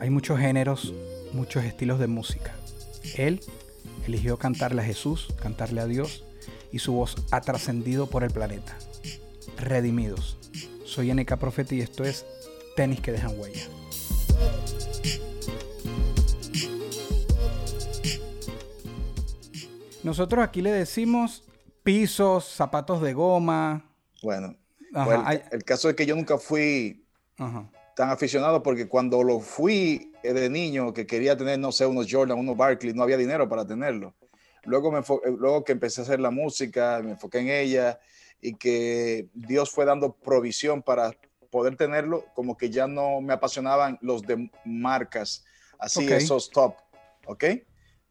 Hay muchos géneros, muchos estilos de música. Él eligió cantarle a Jesús, cantarle a Dios, y su voz ha trascendido por el planeta. Redimidos. Soy NK Profeta y esto es Tenis que dejan huella. Nosotros aquí le decimos pisos, zapatos de goma. Bueno, el, caso es que yo nunca fui tan aficionado porque cuando lo fui eh, de niño, que quería tener, no sé, unos Jordan, unos Barkley, no había dinero para tenerlo. Luego, me eh, luego que empecé a hacer la música, me enfoqué en ella y que Dios fue dando provisión para poder tenerlo, como que ya no me apasionaban los de marcas, así esos top, ¿ok?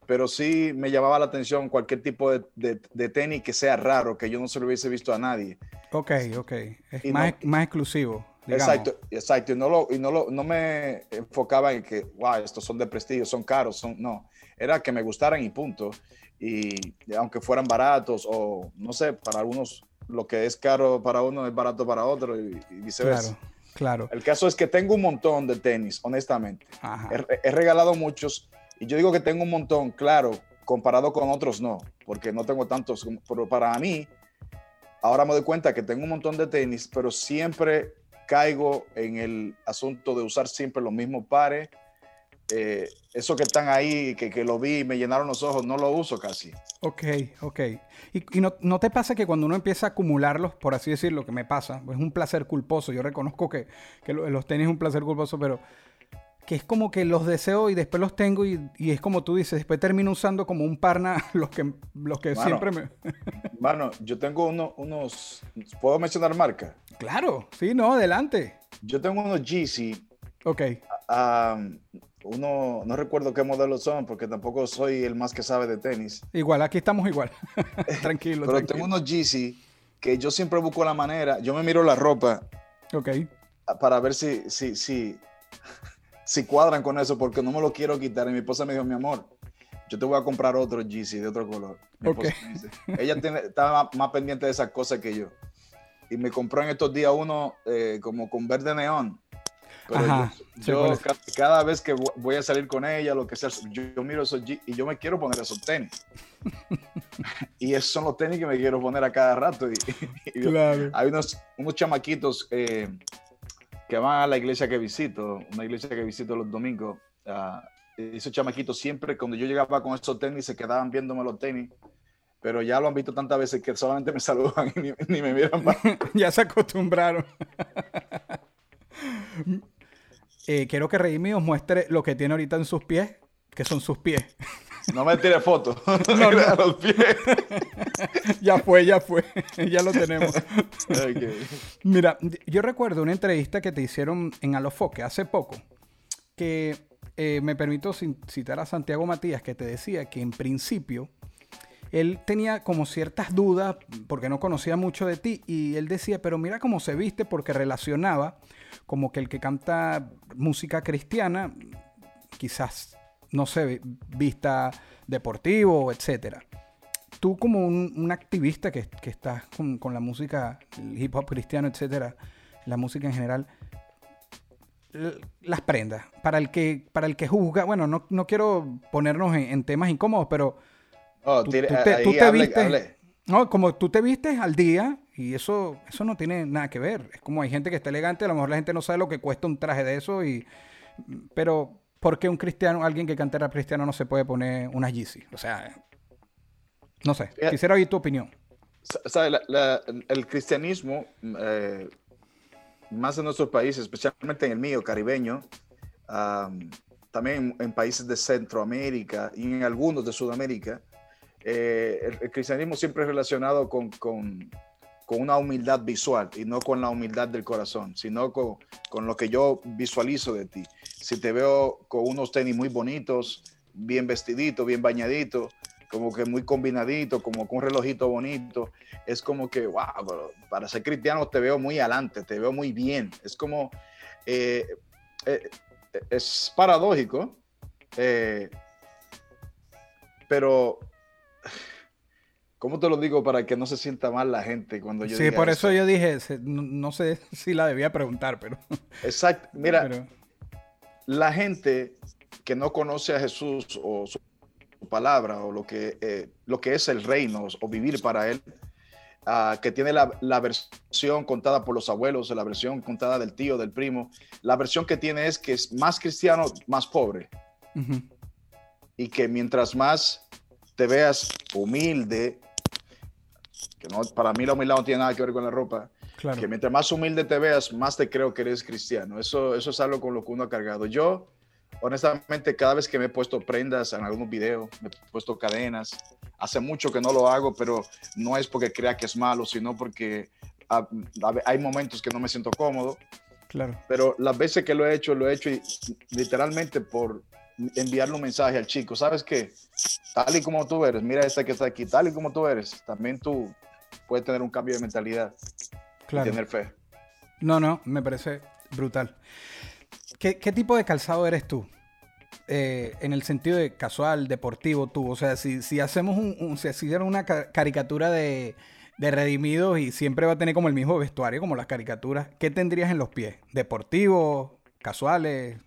Pero sí me llamaba la atención cualquier tipo de, de, tenis que sea raro, que yo no se lo hubiese visto a nadie. Ok, ok. Es más, más exclusivo. Exacto, exacto. Y no, lo, y no, lo, no me enfocaba en que, wow, estos son de prestigio, son caros, son, no. Era que me gustaran y punto. Y aunque fueran baratos o, no sé, para algunos lo que es caro para uno es barato para otro y, viceversa. Claro, claro. El caso es que tengo un montón de tenis, honestamente. He, he, regalado muchos y yo digo que tengo un montón, claro, comparado con otros no, porque no tengo tantos, pero para mí, ahora me doy cuenta que tengo un montón de tenis, pero siempre caigo en el asunto de usar siempre los mismos pares. Eh, eso que están ahí, que, que, lo vi y me llenaron los ojos, no lo uso casi. Ok, ok. ¿Y, y no, no, te pasa que cuando uno empieza a acumularlos, por así decirlo, que me pasa, es un placer culposo, yo reconozco que, que los tenis es un placer culposo, pero que es como que los deseo y después los tengo y, y, es como tú dices, después termino usando como un parna los que, los que siempre me... Mano, yo tengo uno, unos... ¿Puedo mencionar marca? Claro, sí, no, adelante. Yo tengo unos Yeezy. Ok. uno, no recuerdo qué modelos son porque tampoco soy el más que sabe de tenis. Igual, aquí estamos igual. tranquilo. Pero tengo unos Yeezy que yo siempre busco la manera, yo me miro la ropa. Ok. Para ver si, si, si, si cuadran con eso, porque no me lo quiero quitar. Y mi esposa me dijo, mi amor, yo te voy a comprar otro Yeezy de otro color. Ella tiene, estaba más, pendiente de esas cosas que yo. Y me compró en estos días uno eh, como con verde neón. Ajá, yo, cada, vez que voy a salir con ella, lo que sea, yo, miro esos y yo me quiero poner esos tenis. y esos son los tenis que me quiero poner a cada rato. Y, claro. Hay unos, unos chamaquitos eh, que van a la iglesia que visito, una iglesia que visito los domingos, uh, esos chamaquitos siempre, cuando yo llegaba con esos tenis, se quedaban viéndome los tenis, pero ya lo han visto tantas veces que solamente me saludan y ni, me miran más. ya se acostumbraron. eh, quiero que Reimi os muestre lo que tiene ahorita en sus pies, que son sus pies. No me tire fotos. No, Los pies. ya fue, ya fue. ya lo tenemos. Mira, yo recuerdo una entrevista que te hicieron en Alofoque hace poco, que eh, me permito citar a Santiago Matías, que te decía que en principio él tenía como ciertas dudas porque no conocía mucho de ti y él decía, pero mira cómo se viste porque relacionaba como que el que canta música cristiana quizás no sé, vista deportivo, etcétera. Tú como un, activista que, que estás con, la música, el hip hop cristiano, etcétera, la música en general, las prendas. Para el que, para el que juzga, bueno, no, no quiero ponernos en, temas incómodos, pero oh, tú, te, vistes, no, como tú te vistes al día y eso, eso no tiene nada que ver. Es como hay gente que está elegante, a lo mejor la gente no sabe lo que cuesta un traje de eso y, pero ¿por qué un cristiano, alguien que canta rap cristiano no se puede poner una Yeezy? O sea, no sé, quisiera oír tu opinión. el cristianismo, eh, más en nuestros países, especialmente en el mío, caribeño, también en, países de Centroamérica y en algunos de Sudamérica, eh, el, cristianismo siempre es relacionado con, con una humildad visual y no con la humildad del corazón, sino con, con lo que yo visualizo de ti. Si te veo con unos tenis muy bonitos, bien vestidito, bien bañadito, como que muy combinadito, como con un relojito bonito, es como que, wow, para ser cristiano te veo muy adelante, te veo muy bien. Es como, eh, eh, es paradójico, eh, pero ¿Cómo te lo digo para que no se sienta mal la gente cuando yo Sí, por eso, yo dije, no, sé si la debía preguntar, pero... Exacto. Mira, la gente que no conoce a Jesús o su palabra o lo que, eh, lo que es el reino o vivir para él, ah, que tiene la, versión contada por los abuelos, la versión contada del tío, del primo, la versión que tiene es que es más cristiano, más pobre. Y que mientras más te veas humilde, que no, para mí la humildad no tiene nada que ver con la ropa. Que mientras más humilde te veas, más te creo que eres cristiano. Eso, eso es algo con lo que uno ha cargado. Yo, honestamente, cada vez que me he puesto prendas en algún video, me he puesto cadenas. Hace mucho que no lo hago, pero no es porque crea que es malo, sino porque hay momentos que no me siento cómodo. Claro. Pero las veces que lo he hecho, lo he hecho literalmente por enviarle un mensaje al chico. ¿Sabes qué? Tal y como tú eres, mira esta que está aquí, tal y como tú eres, también tú puede tener un cambio de mentalidad y tener fe. No, no, me parece brutal. ¿Qué, tipo de calzado eres tú? Eh, en el sentido de casual, deportivo, tú. O sea, si, si hacemos un, si hicieron una caricatura de, de redimidos y siempre va a tener como el mismo vestuario, como las caricaturas, ¿qué tendrías en los pies? ¿Deportivos? ¿Casuales?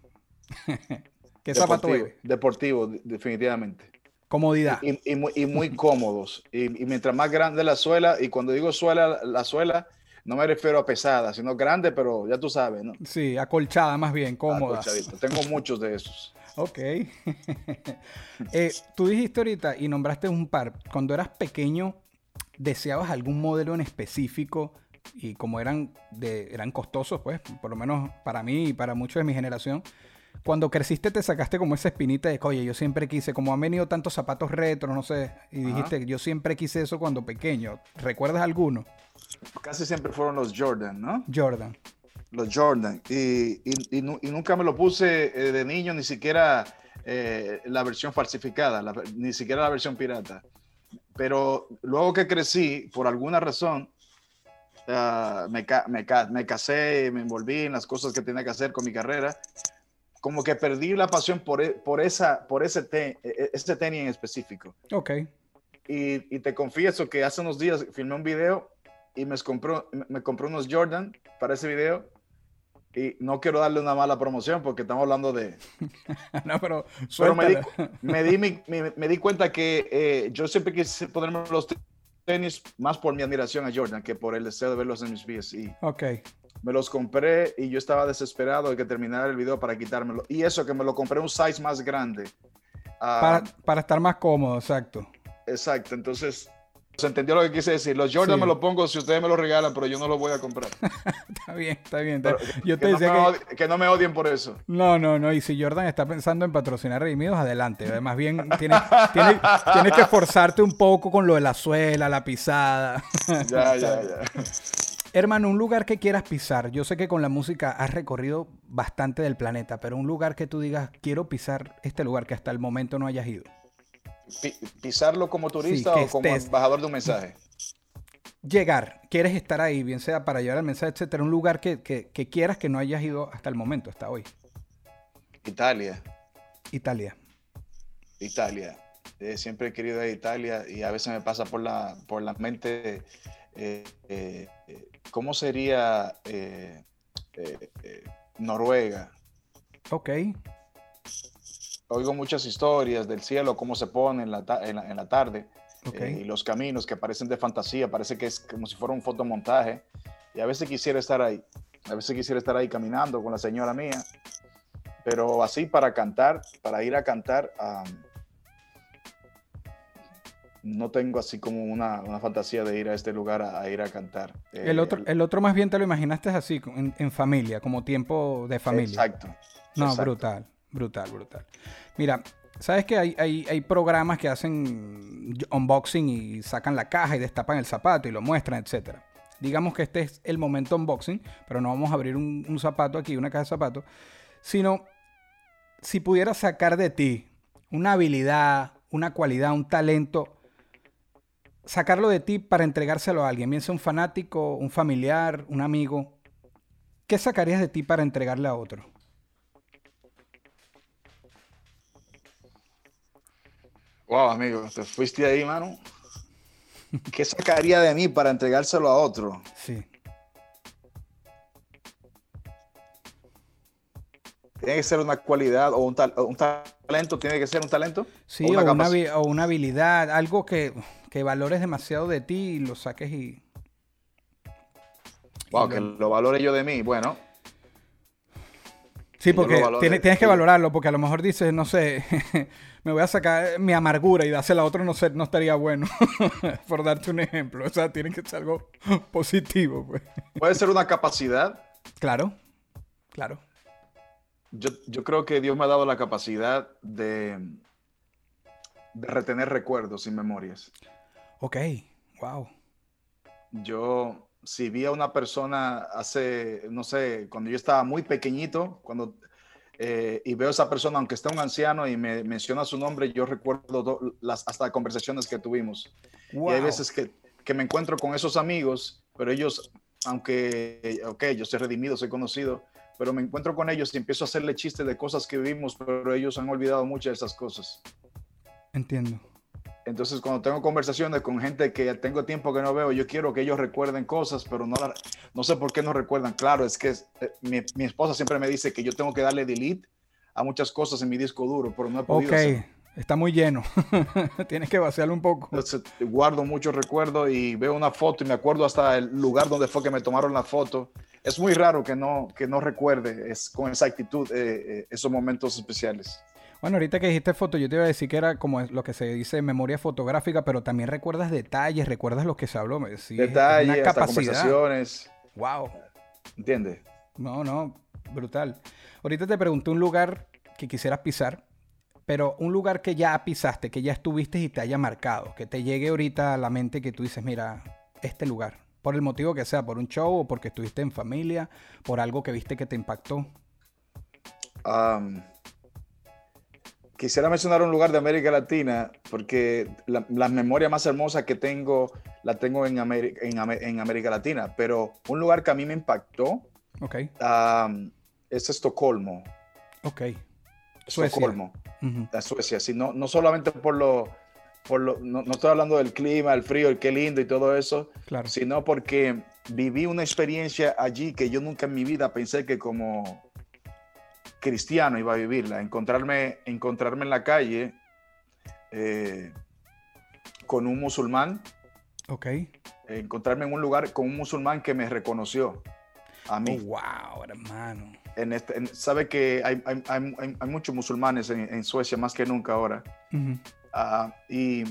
¿Qué zapato Deportivo, definitivamente. Comodidad. Y, muy, cómodos. Y, mientras más grande la suela, y cuando digo suela, la suela, no me refiero a pesada, sino grande, pero ya tú sabes, ¿no? Sí, acolchada más bien, cómoda. Tengo muchos de esos. Ok. Eh, tú dijiste ahorita y nombraste un par. Cuando eras pequeño, ¿deseabas algún modelo en específico? Y como eran, de, eran costosos, pues, por lo menos para mí y para muchos de mi generación, cuando creciste te sacaste como esa espinita de, oye, yo siempre quise, como han venido tantos zapatos retro, no sé, y dijiste, yo siempre quise eso cuando pequeño. ¿Recuerdas alguno? Casi siempre fueron los Jordan, ¿no? Jordan. Los Jordan. Y, nunca me lo puse eh, de niño, ni siquiera eh, la versión falsificada, ni siquiera la versión pirata. Pero luego que crecí, por alguna razón, ah, me, me, me casé, me envolví en las cosas que tenía que hacer con mi carrera como que perdí la pasión por, e, por, esa, por ese, e, e, ese tenis en específico. Ok. Y, y, te confieso que hace unos días filmé un video y me compró, me compré unos Jordan para ese video. Y no quiero darle una mala promoción porque estamos hablando de... no, pero, pero me, di, me, di, me, me, di, cuenta que eh, yo siempre quise ponerme los tenis más por mi admiración a Jordan que por el deseo de verlos en mis pies. Y, ok me los compré y yo estaba desesperado de que terminara el video para quitármelo. Y eso que me lo compré un size más grande. para, para, estar más cómodo, exacto. Exacto, entonces se entendió lo que quise decir. Los Jordan me los pongo si ustedes me los regalan, pero yo no los voy a comprar. está bien, está bien. yo te que, no que... que, no me odien por eso. No, no, no. Y si Jordan está pensando en patrocinar Redimidos, adelante. Más bien tienes, tienes, tienes que esforzarte un poco con lo de la suela, la pisada. ya, ya, ya. Hermano, un lugar que quieras pisar. Yo sé que con la música has recorrido bastante del planeta, pero un lugar que tú digas, quiero pisar este lugar que hasta el momento no hayas ido. ¿Pisarlo como turista o como embajador de un mensaje? Llegar, quieres estar ahí, bien sea para llevar el mensaje, etcétera. Un lugar que, quieras que no hayas ido hasta el momento, hasta hoy. Italia. Italia. Italia. Eh, siempre he querido ir a Italia y a veces me pasa por la, por la mente eh, eh, ¿cómo sería eh, Noruega? Ok. Oigo muchas historias del cielo, cómo se pone en la, tarde y los caminos que parecen de fantasía, parece que es como si fuera un fotomontaje. Y a veces quisiera estar ahí, a veces quisiera estar ahí caminando con la señora mía, pero así para cantar, para ir a cantar no tengo así como una, fantasía de ir a este lugar a, ir a cantar. El, otro, eh, el otro más bien te lo imaginaste así, en, familia, como tiempo de familia. Exacto. No, brutal, brutal, brutal. Mira, sabes que hay, hay, programas que hacen unboxing y sacan la caja y destapan el zapato y lo muestran, etcétera. digamos que este es el momento unboxing, pero no vamos a abrir un, un zapato aquí, una caja de zapatos, sino si pudieras sacar de ti una habilidad, una cualidad, un talento, sacarlo de ti para entregárselo a alguien, bien sea un fanático, un familiar, un amigo, ¿qué sacarías de ti para entregarle a otro? Wow, amigo, te fuiste ahí, mano. ¿Qué sacaría de mí para entregárselo a otro? Sí. ¿Tiene que ser una cualidad o un, talento? ¿Tiene que ser un talento? Sí, o una, habilidad, algo que, valores demasiado de ti y lo saques y... Wow, que lo valore yo de mí. Bueno, Sí, porque tienes, que valorarlo, porque a lo mejor dices, no sé, me voy a sacar mi amargura y dársela a otro no, sé, no estaría bueno, por darte un ejemplo. O sea, tiene que ser algo positivo. Pues. Puede ser una capacidad. Claro, claro. Yo, creo que Dios me ha dado la capacidad de, de retener recuerdos y memorias. Ok, wow. Yo, si vi a una persona hace, no sé, cuando yo estaba muy pequeñito, cuando eh, y veo a esa persona, aunque esté un anciano y me menciona su nombre, yo recuerdo las hasta conversaciones que tuvimos. Y hay veces que, que, me encuentro con esos amigos, pero ellos, aunque, ok, yo soy redimido, soy conocido, pero me encuentro con ellos y empiezo a hacerle chistes de cosas que vivimos, pero ellos han olvidado muchas de esas cosas. Entiendo. Entonces, cuando tengo conversaciones con gente que tengo tiempo que no veo, yo quiero que ellos recuerden cosas, pero no, no sé por qué no recuerdan. Claro, es que eh, mi, esposa siempre me dice que yo tengo que darle delete a muchas cosas en mi disco duro, pero no he podido. Ok, está muy lleno. Tienes que vaciarlo un poco. Entonces, guardo muchos recuerdos y veo una foto y me acuerdo hasta el lugar donde fue que me tomaron la foto. Es muy raro que no, que no recuerde es, con exactitud eh, eh, esos momentos especiales. Bueno, ahorita que dijiste foto, yo te iba a decir que era como lo que se dice memoria fotográfica, pero también recuerdas detalles, recuerdas lo que se habló. Sí, detalles, conversaciones. Wow. ¿Entiendes? No, no, brutal. Ahorita te pregunté un lugar que quisieras pisar, pero un lugar que ya pisaste, que ya estuviste y te haya marcado, que te llegue ahorita a la mente que tú dices, mira, este lugar, por el motivo que sea, por un show o porque estuviste en familia, por algo que viste que te impactó. Um, quisiera mencionar un lugar de América Latina porque la, memoria más hermosa que tengo la tengo en, América, en, América Latina, pero un lugar que a mí me impactó okay. es Estocolmo. Ok. Estocolmo, Suecia. Sí, no, no solamente por lo, por lo no, no, estoy hablando del clima, el frío, el qué lindo y todo eso, claro. sino porque viví una experiencia allí que yo nunca en mi vida pensé que como cristiano iba a vivirla, encontrarme, encontrarme en la calle eh, con un musulmán. Ok. encontrarme en un lugar con un musulmán que me reconoció a mí. Oh, wow, hermano. En este, sabe que hay, hay, hay, hay, muchos musulmanes en, Suecia más que nunca ahora. Ah, y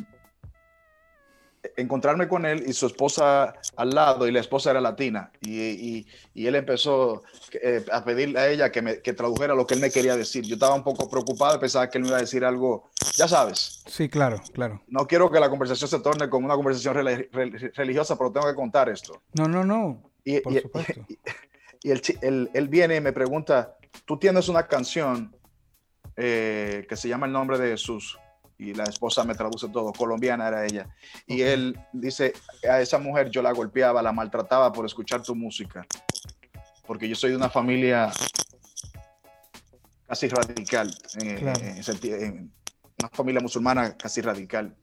encontrarme con él y su esposa al lado y la esposa era latina y, y, él empezó eh, a pedirle a ella que, me, que tradujera lo que él me quería decir. Yo estaba un poco preocupado, pensaba que él me iba a decir algo, ya sabes. Sí, claro, claro. No quiero que la conversación se torne como una conversación religiosa, pero tengo que contar esto. No, no, no. Y, por supuesto. y él, él, viene y me pregunta, tú tienes una canción eh, que se llama El nombre de Jesús y la esposa me traduce todo, colombiana era ella. Y él dice, a esa mujer yo la golpeaba, la maltrataba por escuchar tu música, porque yo soy de una familia casi radical, en, una familia musulmana casi radical.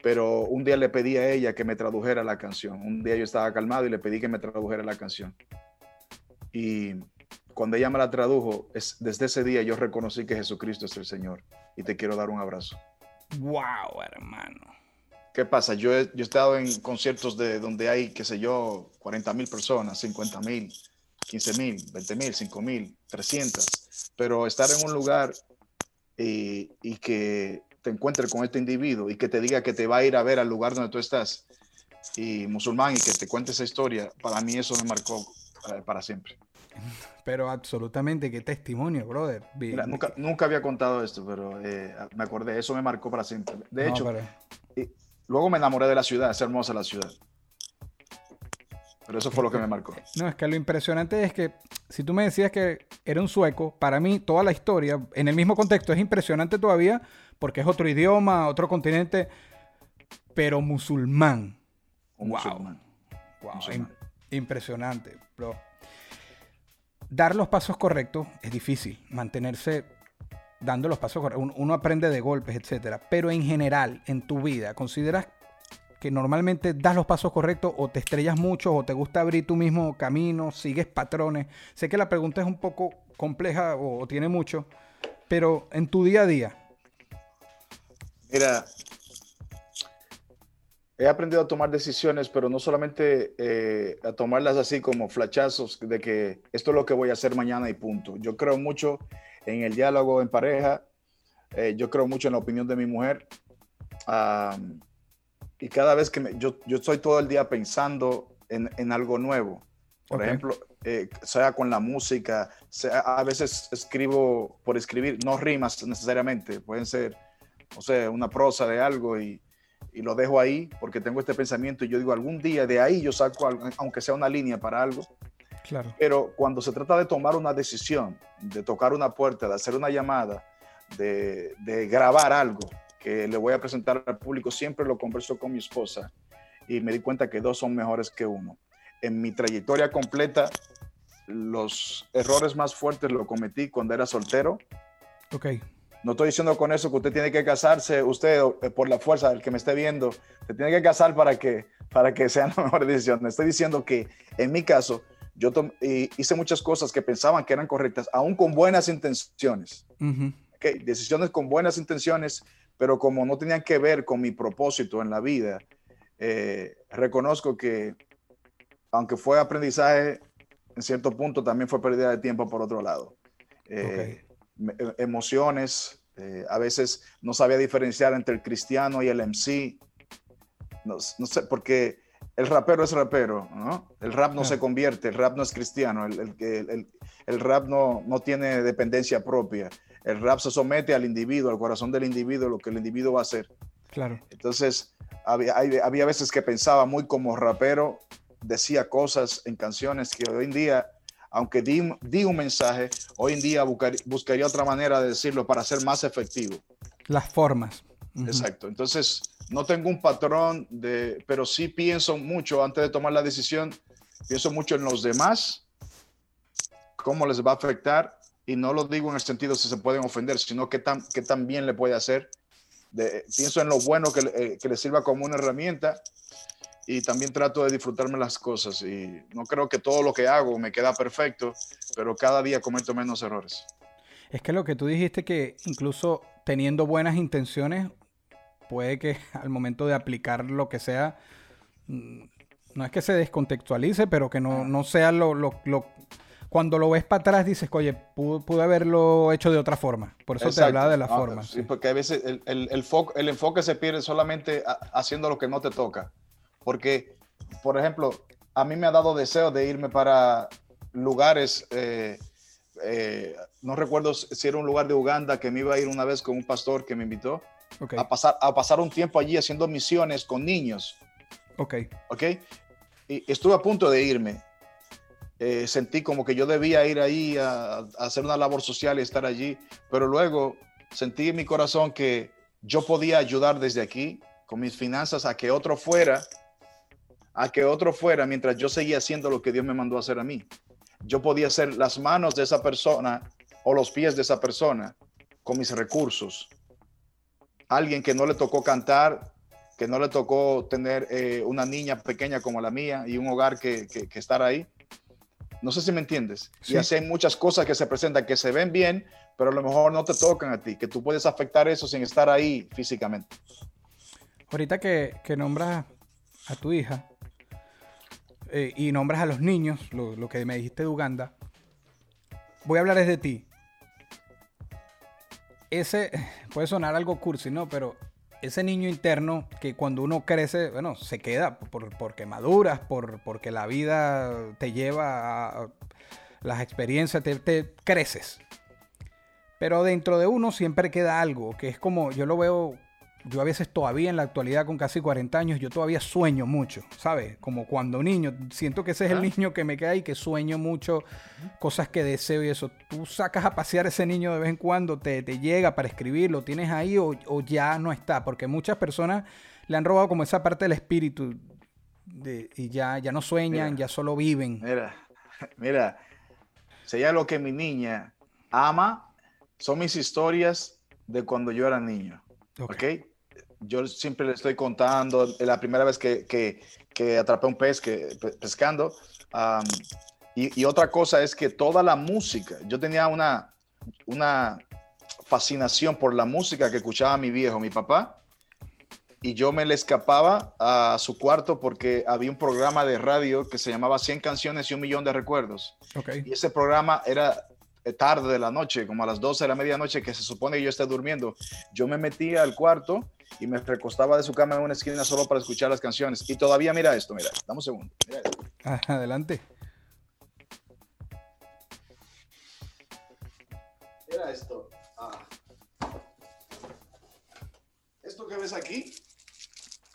Pero un día le pedí a ella que me tradujera la canción. Un día yo estaba calmado y le pedí que me tradujera la canción. Y cuando ella me la tradujo, es, desde ese día yo reconocí que Jesucristo es el Señor y te quiero dar un abrazo. Wow, hermano. ¿Qué pasa? Yo he, yo estado en conciertos de donde hay, qué sé yo, 40 mil personas, 50 mil, 15 mil, 20 mil, 5 mil, 300. Pero estar en un lugar y, y, que te encuentres con este individuo y que te diga que te va a ir a ver al lugar donde tú estás y musulmán y que te cuente esa historia, para mí eso me marcó eh, para siempre. Pero absolutamente, qué testimonio, brother. nunca, nunca había contado esto, pero eh, me acordé, eso me marcó para siempre. De hecho, luego me enamoré de la ciudad, es hermosa la ciudad. Pero eso fue lo que me marcó. No, es que lo impresionante es que si tú me decías que era un sueco, para mí toda la historia, en el mismo contexto, es impresionante todavía porque es otro idioma, otro continente, pero musulmán. Un musulmán. Wow. impresionante, bro. Dar los pasos correctos es difícil. Mantenerse dando los pasos correctos. Uno aprende de golpes, etcétera. Pero en general, en tu vida, ¿consideras que normalmente das los pasos correctos o te estrellas mucho o te gusta abrir tu mismo camino, sigues patrones. Sé que la pregunta es un poco compleja o, tiene mucho, pero en tu día a día. Mira, he aprendido a tomar decisiones, pero no solamente eh, a tomarlas así como flachazos de que esto es lo que voy a hacer mañana y punto. Yo creo mucho en el diálogo en pareja, eh, yo creo mucho en la opinión de mi mujer y cada vez que me, yo, yo estoy todo el día pensando en, en algo nuevo. Por ejemplo, eh, sea con la música, sea, a veces escribo por escribir, no rimas necesariamente, pueden ser, o sea, una prosa de algo y, y, lo dejo ahí porque tengo este pensamiento y yo digo, algún día de ahí yo saco, algo, aunque sea una línea para algo. Claro. Pero cuando se trata de tomar una decisión, de tocar una puerta, de hacer una llamada, de, de grabar algo, que le voy a presentar al público, siempre lo converso con mi esposa y me di cuenta que dos son mejores que uno. En mi trayectoria completa, los errores más fuertes los cometí cuando era soltero. Ok. No estoy diciendo con eso que usted tiene que casarse, usted eh, por la fuerza del que me esté viendo, se tiene que casar para que, para que sean las mejores decisiones. Estoy diciendo que en mi caso, yo hice muchas cosas que pensaban que eran correctas, aún con buenas intenciones. okay, decisiones con buenas intenciones pero como no tenían que ver con mi propósito en la vida, eh, reconozco que aunque fue aprendizaje, en cierto punto también fue pérdida de tiempo por otro lado. Eh, emociones, eh, a veces no sabía diferenciar entre el cristiano y el MC. No, sé, porque el rapero es rapero, ¿no? El rap no se convierte, el rap no es cristiano, el, el, el rap no, no tiene dependencia propia el rap se somete al individuo, al corazón del individuo, lo que el individuo va a hacer. Claro. Entonces, había, había veces que pensaba muy como rapero, decía cosas en canciones que hoy en día, aunque di, di un mensaje, hoy en día buscaría otra manera de decirlo para ser más efectivo. Las formas. Exacto. Entonces, no tengo un patrón de, pero sí pienso mucho antes de tomar la decisión, pienso mucho en los demás, cómo les va a afectar y no lo digo en el sentido si se pueden ofender, sino que tan, que tan bien le puede hacer. De, pienso en lo bueno que, eh, que le sirva como una herramienta y también trato de disfrutarme las cosas. Y no creo que todo lo que hago me queda perfecto, pero cada día cometo menos errores. Es que lo que tú dijiste que incluso teniendo buenas intenciones, puede que al momento de aplicar lo que sea, mm, no es que se descontextualice, pero que no, no sea lo, lo, lo cuando lo ves para atrás dices, oye, pude, haberlo hecho de otra forma. Por eso te hablaba de la forma. Sí, porque a veces el, el, el, enfoque se pierde solamente haciendo lo que no te toca. Porque, por ejemplo, a mí me ha dado deseo de irme para lugares, eh, eh, no recuerdo si era un lugar de Uganda que me iba a ir una vez con un pastor que me invitó a, pasar, a pasar un tiempo allí haciendo misiones con niños. Ok. Ok. Y estuve a punto de irme eh, sentí como que yo debía ir ahí a, hacer una labor social y estar allí, pero luego sentí en mi corazón que yo podía ayudar desde aquí con mis finanzas a que otro fuera, a que otro fuera mientras yo seguía haciendo lo que Dios me mandó a hacer a mí. Yo podía ser las manos de esa persona o los pies de esa persona con mis recursos. Alguien que no le tocó cantar, que no le tocó tener eh, una niña pequeña como la mía y un hogar que, que, que estar ahí no sé si me entiendes. Y así hay muchas cosas que se presentan que se ven bien, pero a lo mejor no te tocan a ti, que tú puedes afectar eso sin estar ahí físicamente. Ahorita que, nombras a tu hija eh, y nombras a los niños, lo, que me dijiste de Uganda, voy a hablar de ti. Ese puede sonar algo cursi, ¿no? Pero ese niño interno que cuando uno crece, bueno, se queda por, porque maduras, por, porque la vida te lleva a, las experiencias, te, creces. Pero dentro de uno siempre queda algo, que es como, yo lo veo yo a veces todavía en la actualidad con casi 40 años, yo todavía sueño mucho, ¿sabes? Como cuando niño, siento que ese es el niño que me queda y que sueño mucho, cosas que deseo y eso. Tú sacas a pasear ese niño de vez en cuando, te, llega para escribir, lo tienes ahí o, ya no está, porque muchas personas le han robado como esa parte del espíritu y ya, ya no sueñan, ya solo viven. Mira, mira, sería lo que mi niña ama, son mis historias de cuando yo era niño. Ok. Yo siempre le estoy contando, la primera vez que, que, que atrapé un pez que, pescando. y, y, otra cosa es que toda la música, yo tenía una, una fascinación por la música que escuchaba mi viejo, mi papá, y yo me le escapaba a su cuarto porque había un programa de radio que se llamaba 100 canciones y un millón de recuerdos. Okay. Y ese programa era tarde de la noche, como a las 12 de la medianoche, que se supone que yo esté durmiendo. Yo me metía al cuarto y me recostaba de su cama en una esquina solo para escuchar las canciones. Y todavía mira esto, mira, dame un segundo. Ah, adelante. Mira esto. Ah. Esto que ves aquí.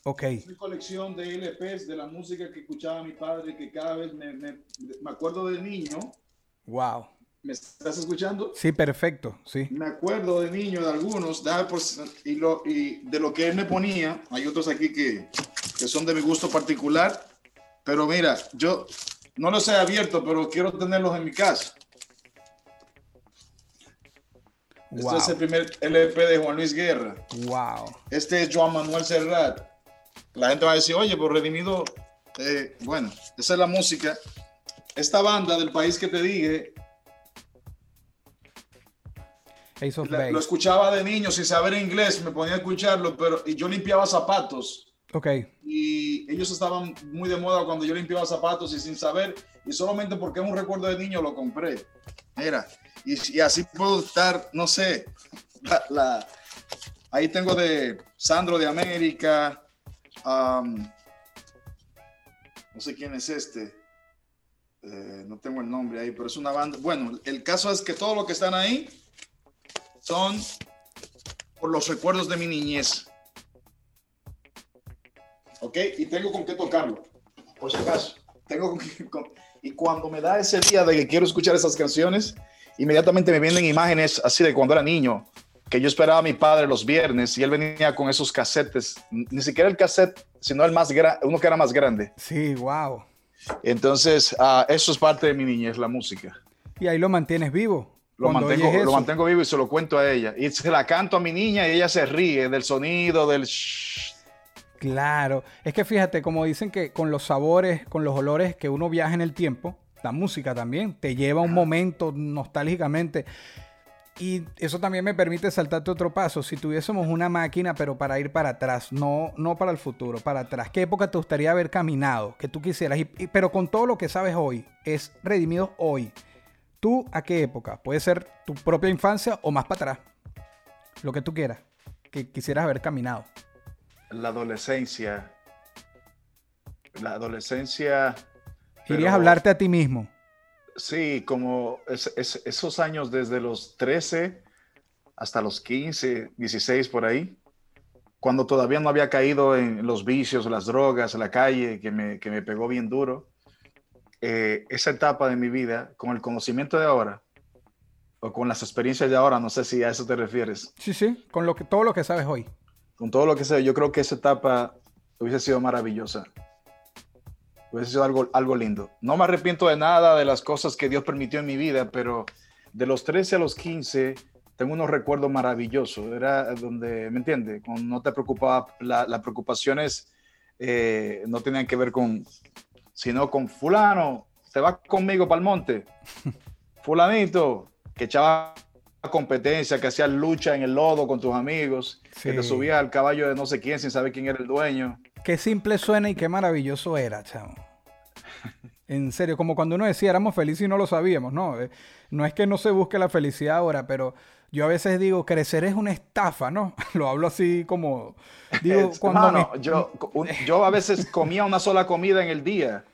Ok. Es mi colección de LPs de la música que escuchaba mi padre, que cada vez me, me, me acuerdo de niño. Wow. ¿Me estás escuchando? Sí, perfecto, sí. Me acuerdo de niño de algunos, y, lo, y de lo que él me ponía, hay otros aquí que, que son de mi gusto particular, pero mira, yo no los he abierto, pero quiero tenerlos en mi casa. Este es el primer LP de Juan Luis Guerra. Wow. Este es Joan Manuel Serrat. La gente va a decir, oye, por Redimido, eh, bueno, esa es la música. Esta banda del país que te dije lo escuchaba de niño sin saber inglés, me ponía a escucharlo, pero y yo limpiaba zapatos. Ok. Y ellos estaban muy de moda cuando yo limpiaba zapatos y sin saber, y solamente porque es un recuerdo de niño lo compré. Mira, y, así puedo estar, no sé, la, ahí tengo de Sandro de América, no sé quién es este, eh, no tengo el nombre ahí, pero es una banda. Bueno, el caso es que todo lo que están ahí son por los recuerdos de mi niñez. ¿Ok? Y tengo con qué tocarlo, por si acaso. Tengo y cuando me da ese día de que quiero escuchar esas canciones, inmediatamente me vienen imágenes así de cuando era niño, que yo esperaba a mi padre los viernes y él venía con esos casetes, ni siquiera el cassette, sino el más uno que era más grande. Sí, wow. Entonces, uh, eso es parte de mi niñez, la música. Y ahí lo mantienes vivo. Lo mantengo, lo mantengo vivo y se lo cuento a ella. Y se la canto a mi niña y ella se ríe del sonido, del... Claro, es que fíjate, como dicen que con los sabores, con los olores que uno viaja en el tiempo, la música también te lleva un momento nostálgicamente. Y eso también me permite saltarte otro paso. Si tuviésemos una máquina, pero para ir para atrás, no, no para el futuro, para atrás, ¿qué época te gustaría haber caminado? Que tú quisieras, pero con todo lo que sabes hoy, es redimido hoy. ¿Tú a qué época? Puede ser tu propia infancia o más para atrás. Lo que tú quieras, que quisieras haber caminado. La adolescencia. La adolescencia. Querías hablarte a ti mismo. Sí, como esos años desde los 13 hasta los 15, 16 por ahí, cuando todavía no había caído en los vicios, las drogas, la calle, que me, que me pegó bien duro eh, esa etapa de mi vida con el conocimiento de ahora o con las experiencias de ahora, no sé si a eso te refieres. Sí, sí, con lo que, todo lo que sabes hoy. Con todo lo que sé, yo creo que esa etapa hubiese sido maravillosa. Hubiese sido algo, algo lindo. No me arrepiento de nada de las cosas que Dios permitió en mi vida, pero de los 13 a los 15 tengo unos recuerdos maravillosos. Era donde, ¿me entiendes? No te preocupaba, las preocupaciones eh, no tenían que ver con, sino con fulano, te vas conmigo para el monte. Fulanito, que echaba competencia, que hacía lucha en el lodo con tus amigos, que te subía al caballo de no sé quién sin saber quién era el dueño. Qué simple suena y qué maravilloso era, chamo. En serio, como cuando uno decía éramos felices y no lo sabíamos, ¿no? Eh, no es que no se busque la felicidad ahora, pero yo a veces digo, crecer es una estafa, ¿no? Lo hablo así como... Digo, cuando yo, yo a veces comía una sola comida en el día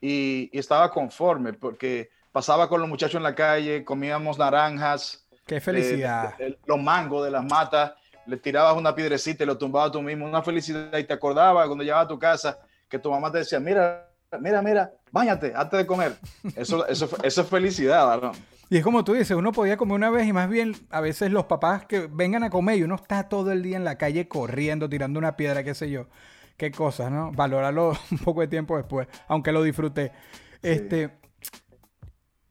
y, estaba conforme porque pasaba con los muchachos en la calle, comíamos naranjas. ¡Qué felicidad! Eh, los mangos de las matas le tirabas una piedrecita y lo tumbabas tú mismo, una felicidad y te acordabas cuando llegabas a tu casa que tu mamá te decía, mira, mira, mira, bañate antes de comer. Eso, eso, eso es felicidad, ¿verdad? Y es como tú dices, uno podía comer una vez y más bien a veces los papás que vengan a comer y uno está todo el día en la calle corriendo, tirando una piedra, qué sé yo. Qué cosas, ¿no? Valorarlo un poco de tiempo después, aunque lo disfruté. Este,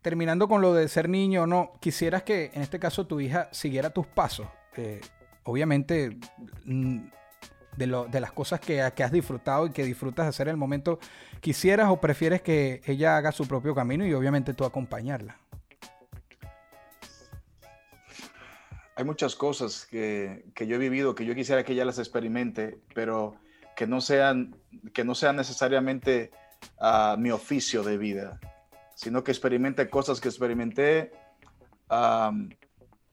terminando con lo de ser niño, no, quisieras que en este caso tu hija siguiera tus pasos. Eh, obviamente, mm, de, las cosas que, has disfrutado y que disfrutas hacer en el momento, ¿quisieras o prefieres que ella haga su propio camino y obviamente tú acompañarla? Hay muchas cosas que, yo he vivido que yo quisiera que ella las experimente, pero que no sean, que no sean necesariamente uh, mi oficio de vida sino que experimente cosas que experimenté,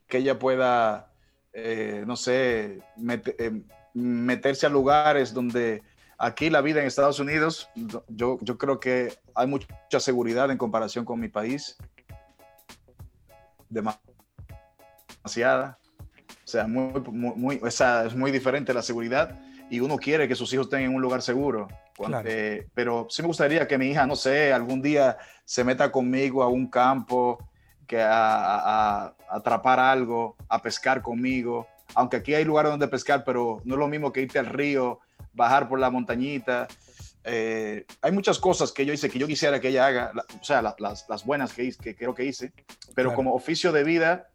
que ella pueda, eh, no sé, eh, meterse a lugares donde aquí la vida en Estados Unidos, yo, yo creo que hay mucha seguridad en comparación con mi país. Demasiada. O sea, muy, muy, es muy diferente la seguridad y uno quiere que sus hijos estén en un lugar seguro. Eh, pero sí me gustaría que mi hija, no sé, algún día se meta conmigo a un campo, que a, atrapar algo, a pescar conmigo. Aunque aquí hay lugares donde pescar, pero no es lo mismo que irte al río, bajar por la montañita. Eh, hay muchas cosas que yo hice que yo quisiera que ella haga, o sea, las, buenas que, que creo que hice, pero como oficio de vida,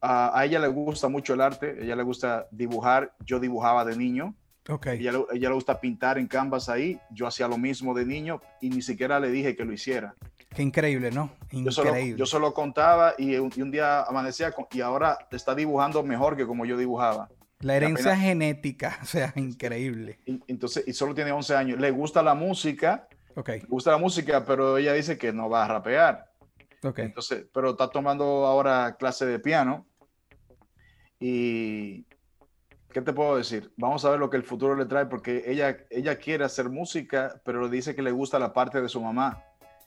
a ella le gusta mucho el arte, a ella le gusta dibujar, yo dibujaba de niño, Okay. Ella, ella, le gusta pintar en canvas ahí. Yo hacía lo mismo de niño y ni siquiera le dije que lo hiciera. Qué increíble, ¿no? Increíble. Yo solo, contaba y un, día amanecía y ahora está dibujando mejor que como yo dibujaba. La herencia genética, o sea, increíble. Y, entonces, y solo tiene 11 años. Le gusta la música. Ok. Le gusta la música, pero ella dice que no va a rapear. Ok. Entonces, pero está tomando ahora clase de piano. Y, ¿qué te puedo decir? Vamos a ver lo que el futuro le trae porque ella, ella quiere hacer música, pero dice que le gusta la parte de su mamá.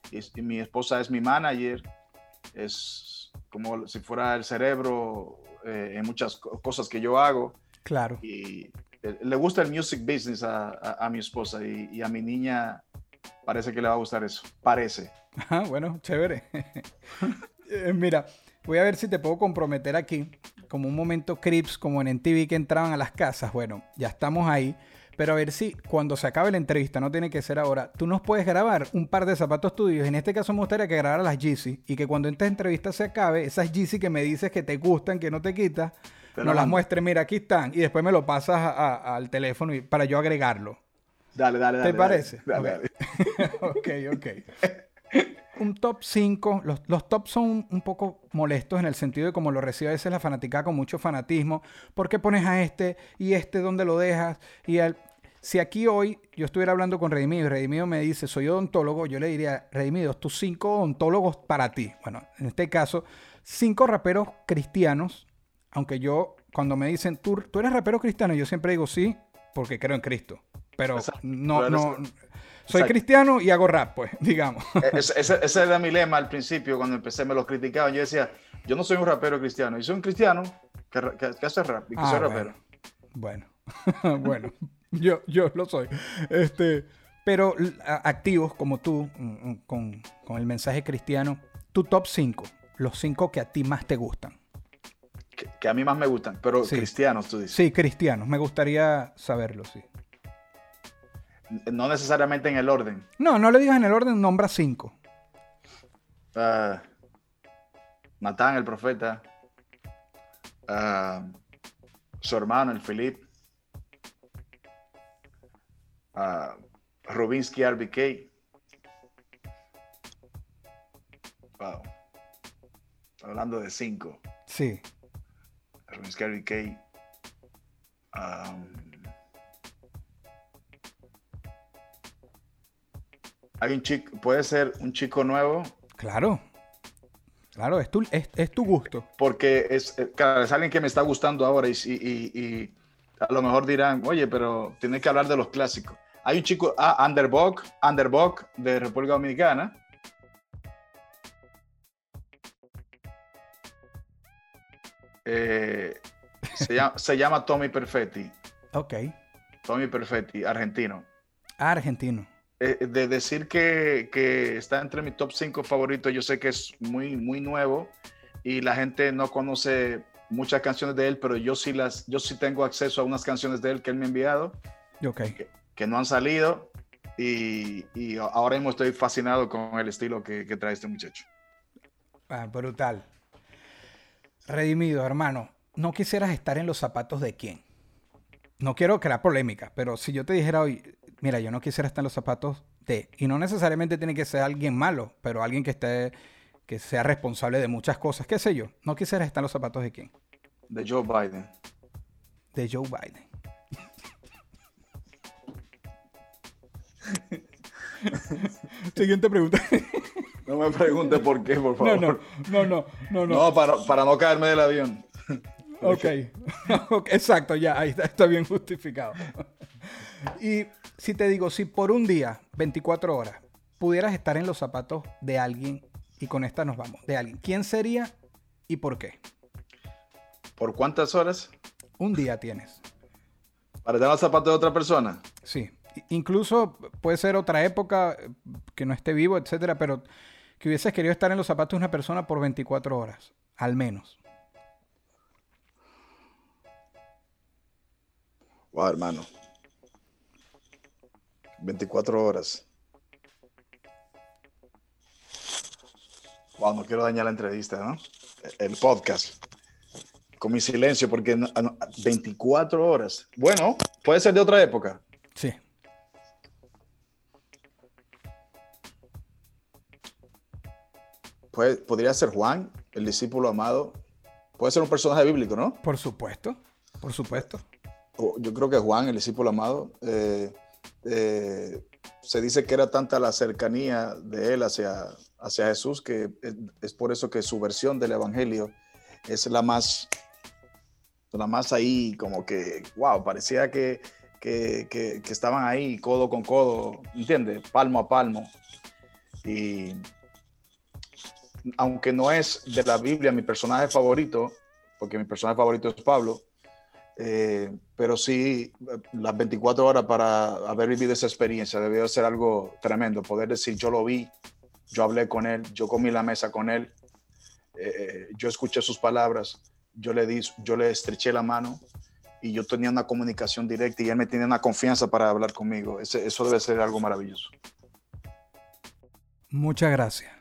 Y, mi esposa es mi manager, es como si fuera el cerebro eh, en muchas cosas que yo hago. Claro. Y le gusta el music business a, mi esposa y, a mi niña parece que le va a gustar eso. Parece. Ah, bueno, chévere. Eh, mira, voy a ver si te puedo comprometer aquí como un momento Crips, como en NTV que entraban a las casas. Bueno, ya estamos ahí. Pero a ver si cuando se acabe la entrevista, no tiene que ser ahora, tú nos puedes grabar un par de zapatos tuyos. En este caso me gustaría que grabara las Yeezy y que cuando esta entrevista se acabe, esas Yeezy que me dices que te gustan, que no te quitas, nos las muestres, mira, aquí están. Y después me lo pasas al teléfono y, para yo agregarlo. Dale, dale, dale. ¿Te parece? Dale, dale. ok, ok. un top 5. Los, los tops son un poco molestos en el sentido de como lo recibe a veces la fanática con mucho fanatismo. ¿Por qué pones a este y este dónde lo dejas? Y si aquí hoy yo estuviera hablando con Redimido y Redimido me dice, soy odontólogo, yo le diría, Redimido, tus cinco odontólogos para ti. Bueno, en este caso, cinco raperos cristianos, aunque yo, cuando me dicen, ¿tú, tú eres rapero cristiano? Yo siempre digo sí, porque creo en Cristo. Pero no, no, soy cristiano y hago rap, pues, digamos. E-, ese, era mi lema al principio, cuando empecé, me lo criticaban. Yo decía, yo no soy un rapero cristiano, y soy un cristiano que, que, hace rap y que ah, soy rapero. Bueno, bueno, yo, yo lo soy. Este, pero activos como tú, mm, mm, con, con el mensaje cristiano, tu top 5, los 5 que a ti más te gustan. Que, a mí más me gustan, pero cristianos, tú dices. Sí, cristianos, me gustaría saberlo, sí. No necesariamente en el orden. No, no le digas en el orden, nombra cinco. Uh, Natán, el profeta. Ah, su hermano, el Filip. Uh, Rubinsky RBK. Wow. Hablando de cinco. Sí. Rubinsky RBK. Um, hay un chico, puede ser un chico nuevo. Claro. Claro, es tu, es, tu gusto. Porque es, eh, es, alguien que me está gustando ahora y, y, a lo mejor dirán, oye, pero tienes que hablar de los clásicos. Hay un chico, ah, Underbog, Underbog de República Dominicana. Eh, Se llama, Tommy Perfetti. Ok. Tommy Perfetti, argentino. Ah, argentino. Eh, de decir que, que, está entre mi top 5 favoritos, yo sé que es muy, muy nuevo y la gente no conoce muchas canciones de él, pero yo sí, las, yo sí tengo acceso a unas canciones de él que él me ha enviado. Que, no han salido y, y, ahora mismo estoy fascinado con el estilo que, que trae este muchacho. Ah, brutal. Redimido, hermano, ¿no quisieras estar en los zapatos de quién? No quiero crear polémica, pero si yo te dijera hoy, mira, yo no quisiera estar en los zapatos de, y no necesariamente tiene que ser alguien malo, pero alguien que esté, que sea responsable de muchas cosas, qué sé yo, no quisiera estar en los zapatos de quién? De Joe Biden. De Joe Biden. Siguiente pregunta. no me pregunte por qué, por favor. No, no, no, no, no. No, para, para no caerme del avión. ok, exacto, ya, ahí está, bien justificado. Y si te digo, si por un día, 24 horas, pudieras estar en los zapatos de alguien, y con esta nos vamos, de alguien, ¿quién sería y por qué? ¿Por cuántas horas? Un día tienes. ¿Para estar en los zapatos de otra persona? Sí. Incluso puede ser otra época que no esté vivo, etcétera, pero que hubieses querido estar en los zapatos de una persona por 24 horas, al menos. Wow, hermano. 24 horas. Wow, no quiero dañar la entrevista, ¿no? El podcast. Con mi silencio, porque 24 horas. Bueno, puede ser de otra época. Sí. Puede, podría ser Juan, el discípulo amado. Puede ser un personaje bíblico, ¿no? Por supuesto, por supuesto yo creo que Juan, el discípulo amado, eh, eh, se dice que era tanta la cercanía de él hacia, hacia Jesús que es, por eso que su versión del Evangelio es la más, la más ahí, como que, wow, parecía que, que, que, que estaban ahí codo con codo, ¿entiendes? Palmo a palmo. Y aunque no es de la Biblia mi personaje favorito, porque mi personaje favorito es Pablo, eh, pero sí, las 24 horas para haber vivido esa experiencia debió ser algo tremendo. Poder decir, yo lo vi, yo hablé con él, yo comí la mesa con él, eh, yo escuché sus palabras, yo le, di, yo le estreché la mano y yo tenía una comunicación directa y él me tenía una confianza para hablar conmigo. eso debe ser algo maravilloso. Muchas gracias.